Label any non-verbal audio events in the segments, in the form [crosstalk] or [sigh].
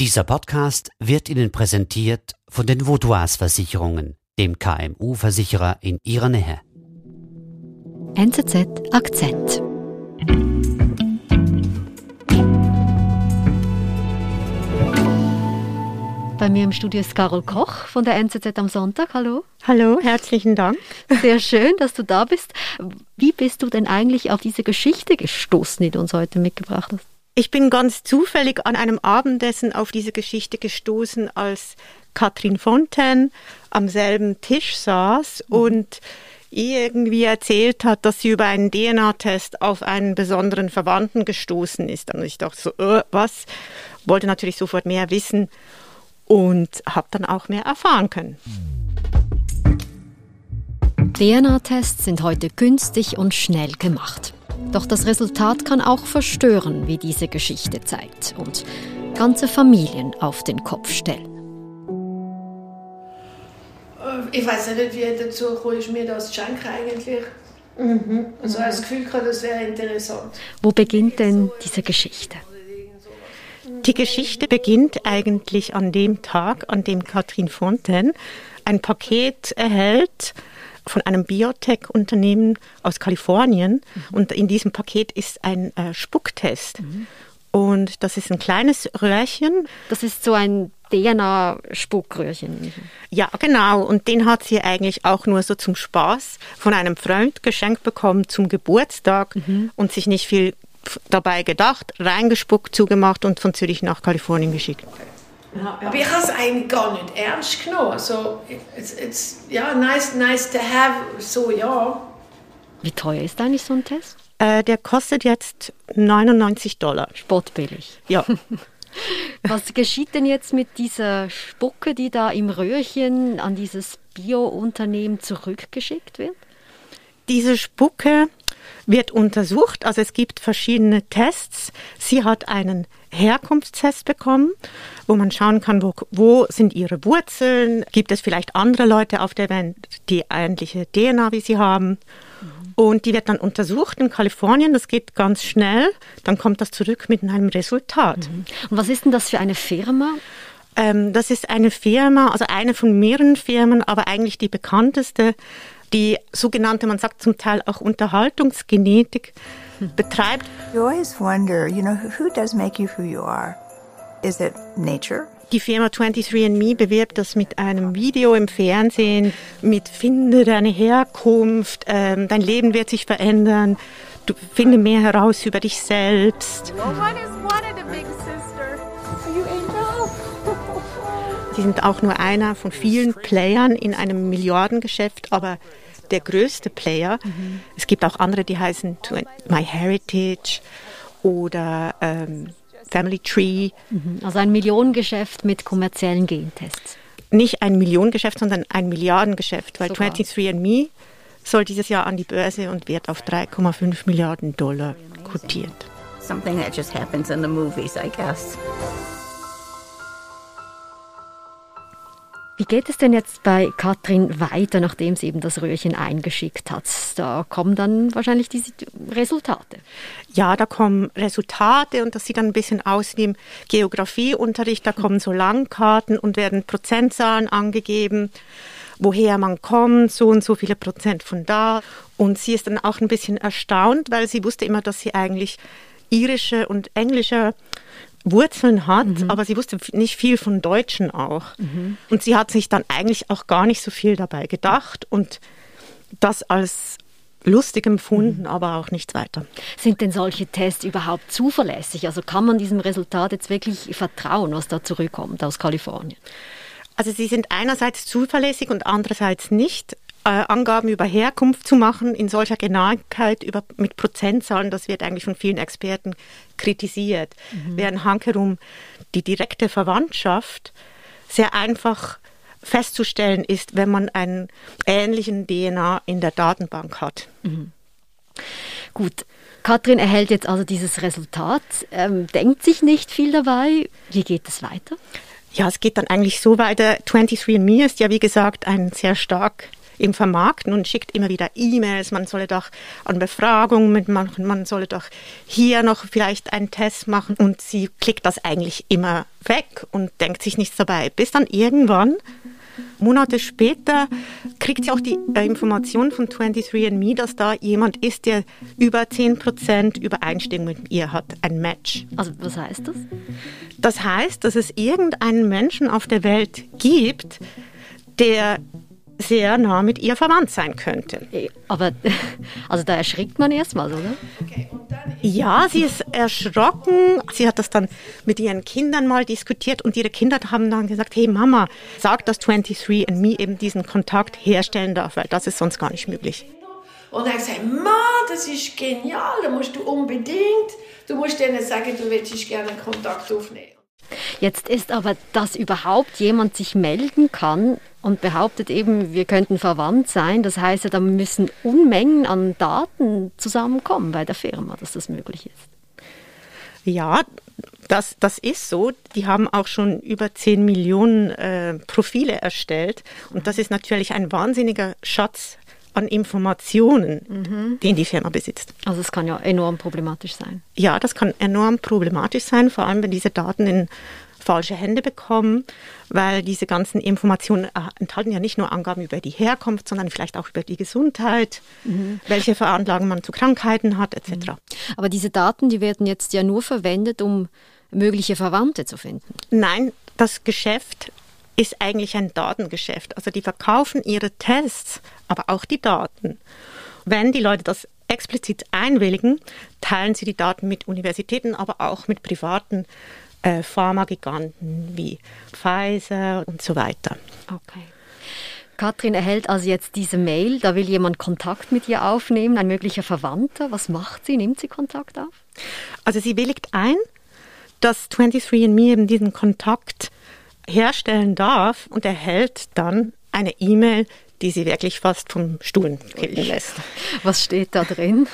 Dieser Podcast wird Ihnen präsentiert von den Vaudois Versicherungen, dem KMU-Versicherer in Ihrer Nähe. NZZ Akzent. Bei mir im Studio ist Carol Koch von der NZZ am Sonntag. Hallo. Hallo, herzlichen Dank. Sehr schön, dass du da bist. Wie bist du denn eigentlich auf diese Geschichte gestoßen, die du uns heute mitgebracht hast? Ich bin ganz zufällig an einem Abendessen auf diese Geschichte gestoßen, als Katrin Fontaine am selben Tisch saß mhm. und irgendwie erzählt hat, dass sie über einen DNA-Test auf einen besonderen Verwandten gestoßen ist. Und ich dachte so, äh, was? Wollte natürlich sofort mehr wissen und habe dann auch mehr erfahren können. DNA-Tests sind heute günstig und schnell gemacht. Doch das Resultat kann auch verstören, wie diese Geschichte zeigt, und ganze Familien auf den Kopf stellen. Äh, ich weiß nicht, wie ich dazu komme, mir das zu schenken eigentlich. Mhm. Also das Gefühl gehabt, das wäre interessant. Wo beginnt denn diese Geschichte? Die Geschichte beginnt eigentlich an dem Tag, an dem Katrin Fontaine ein Paket erhält von einem Biotech-Unternehmen aus Kalifornien. Mhm. Und in diesem Paket ist ein äh, Spucktest. Mhm. Und das ist ein kleines Röhrchen. Das ist so ein DNA-Spuckröhrchen. Ja, genau. Und den hat sie eigentlich auch nur so zum Spaß von einem Freund geschenkt bekommen zum Geburtstag mhm. und sich nicht viel dabei gedacht, reingespuckt, zugemacht und von Zürich nach Kalifornien geschickt. Ja, aber ich habe es eigentlich gar nicht ernst genommen. Also, it's, it's, ja, nice, nice to have, so ja. Wie teuer ist eigentlich so ein Test? Äh, der kostet jetzt 99 Dollar. Spottbillig. Ja. [laughs] Was geschieht denn jetzt mit dieser Spucke, die da im Röhrchen an dieses Bio-Unternehmen zurückgeschickt wird? Diese Spucke wird untersucht. Also es gibt verschiedene Tests. Sie hat einen Herkunftstest bekommen, wo man schauen kann, wo, wo sind ihre Wurzeln. Gibt es vielleicht andere Leute auf der Welt, die ähnliche DNA wie sie haben? Und die wird dann untersucht in Kalifornien. Das geht ganz schnell. Dann kommt das zurück mit einem Resultat. Mhm. Und was ist denn das für eine Firma? Ähm, das ist eine Firma, also eine von mehreren Firmen, aber eigentlich die bekannteste die sogenannte, man sagt zum Teil auch Unterhaltungsgenetik betreibt. You always wonder, you know, who does make you who you are? Is it nature? Die Firma 23andMe bewirbt das mit einem Video im Fernsehen, mit Finde deine Herkunft, ähm, dein Leben wird sich verändern, du finde mehr heraus über dich selbst. No one has wanted Sie sind auch nur einer von vielen Playern in einem Milliardengeschäft, aber der größte Player. Mhm. Es gibt auch andere, die heißen MyHeritage oder ähm, Family Tree. Mhm. Also ein Millionengeschäft mit kommerziellen Gentests. Nicht ein Millionengeschäft, sondern ein Milliardengeschäft, weil 23andMe soll dieses Jahr an die Börse und wird auf 3,5 Milliarden Dollar kotiert. Something that just happens in the movies, I guess. Wie geht es denn jetzt bei Katrin weiter, nachdem sie eben das Röhrchen eingeschickt hat? Da kommen dann wahrscheinlich diese Resultate. Ja, da kommen Resultate und das sieht dann ein bisschen aus wie im Geografieunterricht. Da kommen so Langkarten und werden Prozentzahlen angegeben, woher man kommt, so und so viele Prozent von da. Und sie ist dann auch ein bisschen erstaunt, weil sie wusste immer, dass sie eigentlich irische und englische Wurzeln hat, mhm. aber sie wusste nicht viel von Deutschen auch. Mhm. Und sie hat sich dann eigentlich auch gar nicht so viel dabei gedacht und das als lustig empfunden, mhm. aber auch nichts weiter. Sind denn solche Tests überhaupt zuverlässig? Also kann man diesem Resultat jetzt wirklich vertrauen, was da zurückkommt aus Kalifornien? Also sie sind einerseits zuverlässig und andererseits nicht Angaben über Herkunft zu machen in solcher Genauigkeit über, mit Prozentzahlen, das wird eigentlich von vielen Experten kritisiert. Mhm. Während hankerum die direkte Verwandtschaft sehr einfach festzustellen ist, wenn man einen ähnlichen DNA in der Datenbank hat. Mhm. Gut, Katrin erhält jetzt also dieses Resultat, ähm, denkt sich nicht viel dabei. Wie geht es weiter? Ja, es geht dann eigentlich so weiter. 23andMe ist ja, wie gesagt, ein sehr stark im Vermarkten und schickt immer wieder E-Mails, man solle doch an Befragungen mitmachen, man solle doch hier noch vielleicht einen Test machen. Und sie klickt das eigentlich immer weg und denkt sich nichts dabei, bis dann irgendwann Monate später kriegt sie auch die äh, Information von 23andMe, dass da jemand ist, der über 10% Übereinstimmung mit ihr hat, ein Match. Also was heißt das? Das heißt, dass es irgendeinen Menschen auf der Welt gibt, der sehr nah mit ihr verwandt sein könnte. Aber [laughs] also da erschrickt man erstmal, oder? Ja, sie ist erschrocken. Sie hat das dann mit ihren Kindern mal diskutiert und ihre Kinder haben dann gesagt, hey Mama, sag, dass 23 and me eben diesen Kontakt herstellen darf, weil das ist sonst gar nicht möglich. Und er hat gesagt, Ma, das ist genial, da musst du unbedingt, du musst denen sagen, du willst gerne Kontakt aufnehmen. Jetzt ist aber, dass überhaupt jemand sich melden kann und behauptet eben, wir könnten verwandt sein. Das heißt ja, da müssen Unmengen an Daten zusammenkommen bei der Firma, dass das möglich ist. Ja, das, das ist so. Die haben auch schon über 10 Millionen äh, Profile erstellt. Und das ist natürlich ein wahnsinniger Schatz an Informationen, mhm. den die Firma besitzt. Also es kann ja enorm problematisch sein. Ja, das kann enorm problematisch sein, vor allem wenn diese Daten in falsche Hände bekommen, weil diese ganzen Informationen äh, enthalten ja nicht nur Angaben über die Herkunft, sondern vielleicht auch über die Gesundheit, mhm. welche Veranlagung man zu Krankheiten hat, etc. Mhm. Aber diese Daten, die werden jetzt ja nur verwendet, um mögliche Verwandte zu finden. Nein, das Geschäft ist eigentlich ein Datengeschäft. Also die verkaufen ihre Tests, aber auch die Daten. Wenn die Leute das explizit einwilligen, teilen sie die Daten mit Universitäten, aber auch mit privaten äh, Pharmagiganten wie Pfizer und so weiter. Okay. Katrin erhält also jetzt diese Mail, da will jemand Kontakt mit ihr aufnehmen, ein möglicher Verwandter. Was macht sie? Nimmt sie Kontakt auf? Also sie willigt ein, dass 23andMe eben diesen Kontakt herstellen darf und erhält dann eine E-Mail, die sie wirklich fast vom Stuhl kippen lässt. Was steht da drin?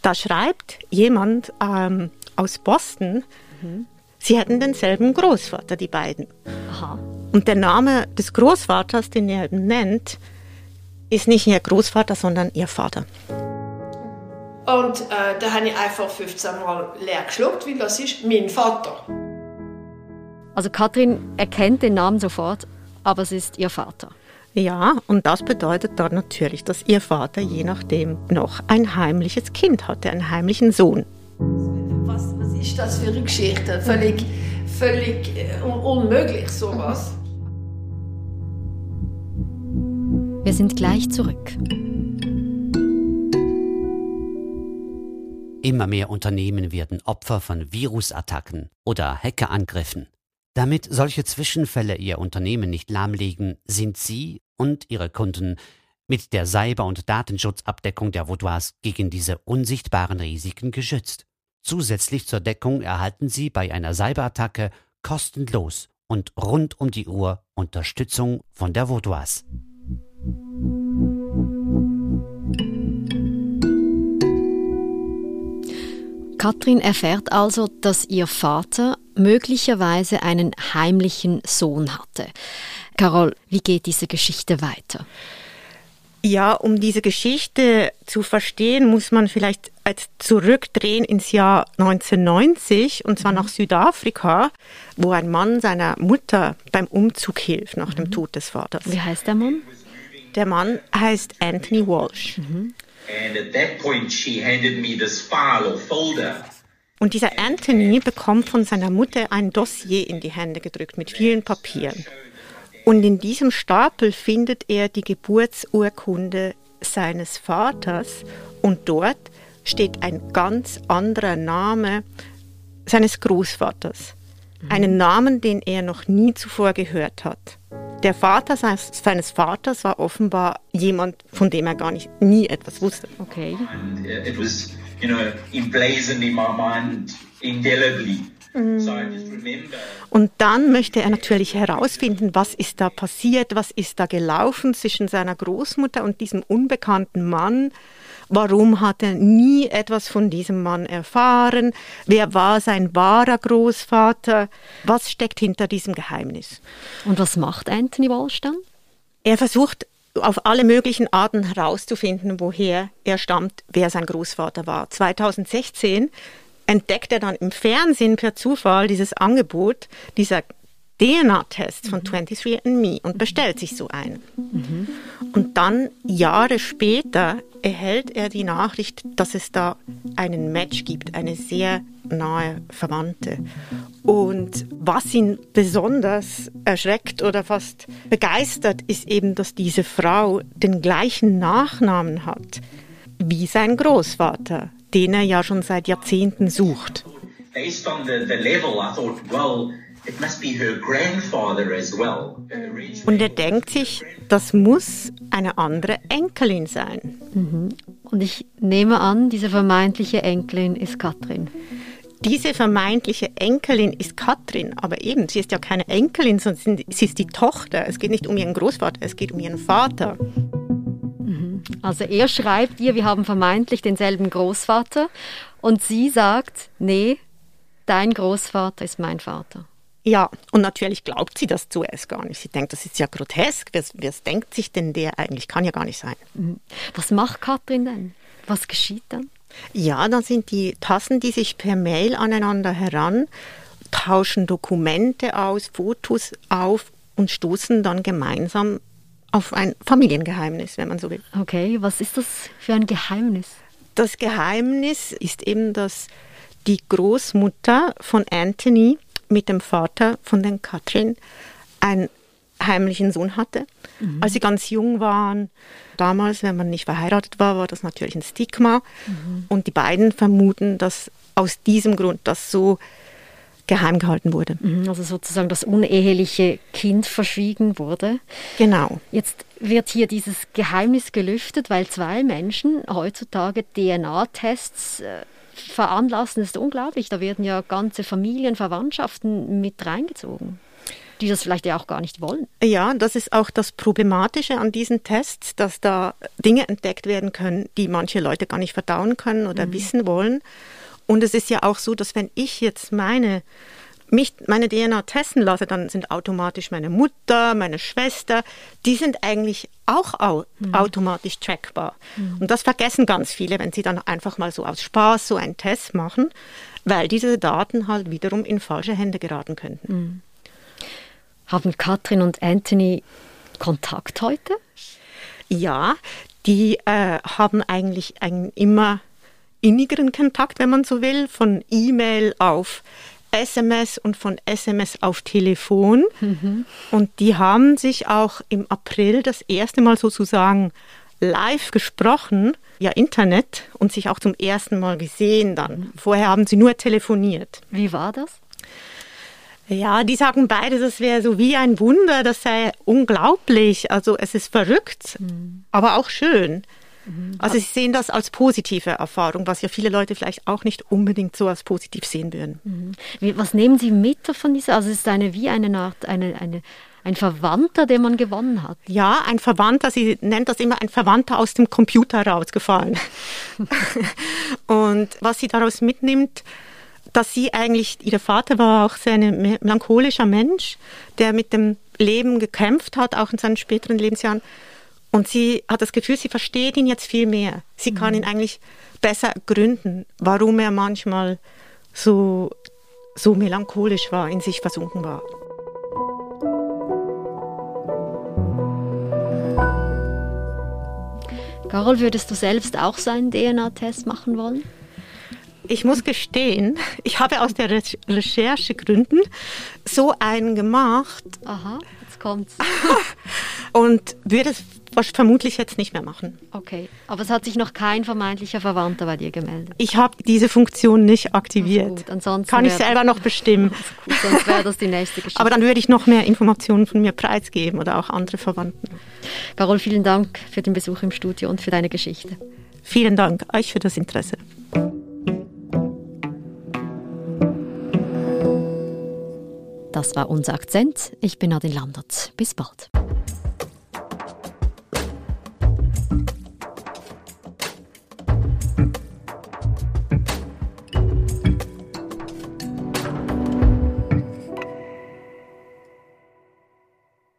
Da schreibt jemand ähm, aus Boston, mhm. Sie hätten denselben Großvater, die beiden. Aha. Und der Name des Großvaters, den er nennt, ist nicht ihr Großvater, sondern ihr Vater. Und äh, da habe ich einfach 15 Mal leer geschluckt, weil das ist mein Vater. Also Katrin erkennt den Namen sofort, aber es ist ihr Vater. Ja, und das bedeutet dann natürlich, dass ihr Vater je nachdem noch ein heimliches Kind hatte, einen heimlichen Sohn ist das für eine Geschichte? Völlig, völlig äh, unmöglich, sowas. Wir sind gleich zurück. Immer mehr Unternehmen werden Opfer von Virusattacken oder Hackerangriffen. Damit solche Zwischenfälle ihr Unternehmen nicht lahmlegen, sind sie und ihre Kunden mit der Cyber- und Datenschutzabdeckung der Vaudoise gegen diese unsichtbaren Risiken geschützt. Zusätzlich zur Deckung erhalten Sie bei einer Cyberattacke kostenlos und rund um die Uhr Unterstützung von der Vaudoise. Katrin erfährt also, dass ihr Vater möglicherweise einen heimlichen Sohn hatte. Carol, wie geht diese Geschichte weiter? Ja, um diese Geschichte zu verstehen, muss man vielleicht zurückdrehen ins Jahr 1990 und zwar mhm. nach Südafrika, wo ein Mann seiner Mutter beim Umzug hilft nach mhm. dem Tod des Vaters. Wie heißt der Mann? Der Mann heißt Anthony Walsh. Mhm. Und dieser Anthony bekommt von seiner Mutter ein Dossier in die Hände gedrückt mit vielen Papieren. Und in diesem Stapel findet er die Geburtsurkunde seines Vaters und dort steht ein ganz anderer Name seines Großvaters. Einen Namen, den er noch nie zuvor gehört hat. Der Vater seines Vaters war offenbar jemand, von dem er gar nicht nie etwas wusste. Okay. And uh, it was, you know, emblazoned in my mind indelibly. Und dann möchte er natürlich herausfinden, was ist da passiert, was ist da gelaufen zwischen seiner Großmutter und diesem unbekannten Mann. Warum hat er nie etwas von diesem Mann erfahren? Wer war sein wahrer Großvater? Was steckt hinter diesem Geheimnis? Und was macht Anthony Walsh dann? Er versucht auf alle möglichen Arten herauszufinden, woher er stammt, wer sein Großvater war. 2016 entdeckt er dann im Fernsehen per Zufall dieses Angebot dieser DNA-Test von 23andMe und bestellt sich so einen. Mhm. Und dann Jahre später erhält er die Nachricht, dass es da einen Match gibt, eine sehr nahe Verwandte. Und was ihn besonders erschreckt oder fast begeistert, ist eben, dass diese Frau den gleichen Nachnamen hat wie sein Großvater, den er ja schon seit Jahrzehnten sucht. Based on the, the level, I thought, well, und er denkt sich, das muss eine andere Enkelin sein. Mhm. Und ich nehme an, diese vermeintliche Enkelin ist Katrin. Diese vermeintliche Enkelin ist Katrin, aber eben, sie ist ja keine Enkelin, sondern sie ist die Tochter. Es geht nicht um ihren Großvater, es geht um ihren Vater. Mhm. Also er schreibt ihr, wir haben vermeintlich denselben Großvater und sie sagt, nee, dein Großvater ist mein Vater. Ja, und natürlich glaubt sie das zuerst gar nicht. Sie denkt, das ist ja grotesk. Wer, denkt sich denn der eigentlich? Kann ja gar nicht sein. Mhm. Was macht Katrin denn? Was geschieht dann? Ja, dann sind die Tassen, die sich per Mail aneinander heran, tauschen Dokumente aus, Fotos auf und stoßen dann gemeinsam auf ein Familiengeheimnis, wenn man so will. Okay, was ist das für ein Geheimnis? Das Geheimnis ist eben, dass die Großmutter von Anthony mit dem Vater von den Katrin einen heimlichen Sohn hatte. Mhm. Als sie ganz jung waren, damals, wenn man nicht verheiratet war, war das natürlich ein Stigma. Mhm. Und die beiden vermuten, dass aus diesem Grund das so geheim gehalten wurde. Mhm, also sozusagen das uneheliche Kind verschwiegen wurde. Genau. Jetzt wird hier dieses Geheimnis gelüftet, weil zwei Menschen heutzutage DNA-Tests äh, veranlassen, ist unglaublich. Da werden ja ganze Familien, Verwandtschaften mit reingezogen die das vielleicht ja auch gar nicht wollen. Ja, das ist auch das Problematische an diesen Tests, dass da Dinge entdeckt werden können, die manche Leute gar nicht verdauen können oder mhm. wissen wollen. Und es ist ja auch so, dass wenn ich jetzt meine mich meine DNA testen lasse, dann sind automatisch meine Mutter, meine Schwester, die sind eigentlich auch au mhm. automatisch trackbar. Mhm. Und das vergessen ganz viele, wenn sie dann einfach mal so aus Spaß so einen Test machen, weil diese Daten halt wiederum in falsche Hände geraten könnten. Mhm. Haben Katrin und Anthony Kontakt heute? Ja, die äh, haben eigentlich einen immer innigeren Kontakt, wenn man so will, von E-Mail auf SMS und von SMS auf Telefon. Mhm. Und die haben sich auch im April das erste Mal sozusagen live gesprochen, ja Internet, und sich auch zum ersten Mal gesehen dann. Vorher haben sie nur telefoniert. Wie war das? Ja, die sagen beide, das wäre so wie ein Wunder, das sei unglaublich. Also es ist verrückt, mhm. aber auch schön. Also sie sehen das als positive Erfahrung, was ja viele Leute vielleicht auch nicht unbedingt so als positiv sehen würden. Was nehmen Sie mit von dieser? Also es ist eine wie eine Art, eine, eine, ein Verwandter, den man gewonnen hat. Ja, ein Verwandter, sie nennt das immer ein Verwandter aus dem Computer rausgefallen. [laughs] Und was sie daraus mitnimmt, dass sie eigentlich, ihr Vater war auch sehr ein melancholischer Mensch, der mit dem Leben gekämpft hat, auch in seinen späteren Lebensjahren und sie hat das Gefühl, sie versteht ihn jetzt viel mehr. Sie mhm. kann ihn eigentlich besser gründen, warum er manchmal so, so melancholisch war, in sich versunken war. Carol, würdest du selbst auch so einen DNA-Test machen wollen? Ich muss gestehen, [laughs] ich habe aus der Re Recherchegründen so einen gemacht. Aha, jetzt kommt's. [laughs] [laughs] und würde es vermutlich jetzt nicht mehr machen. Okay, aber es hat sich noch kein vermeintlicher Verwandter bei dir gemeldet. Ich habe diese Funktion nicht aktiviert. Also gut, Kann ich selber noch bestimmen. Gut, [laughs] sonst wäre das die nächste Geschichte. [laughs] aber dann würde ich noch mehr Informationen von mir preisgeben oder auch andere Verwandten. Carol, vielen Dank für den Besuch im Studio und für deine Geschichte. Vielen Dank euch für das Interesse. Das war unser Akzent. Ich bin Nadine Landert. Bis bald.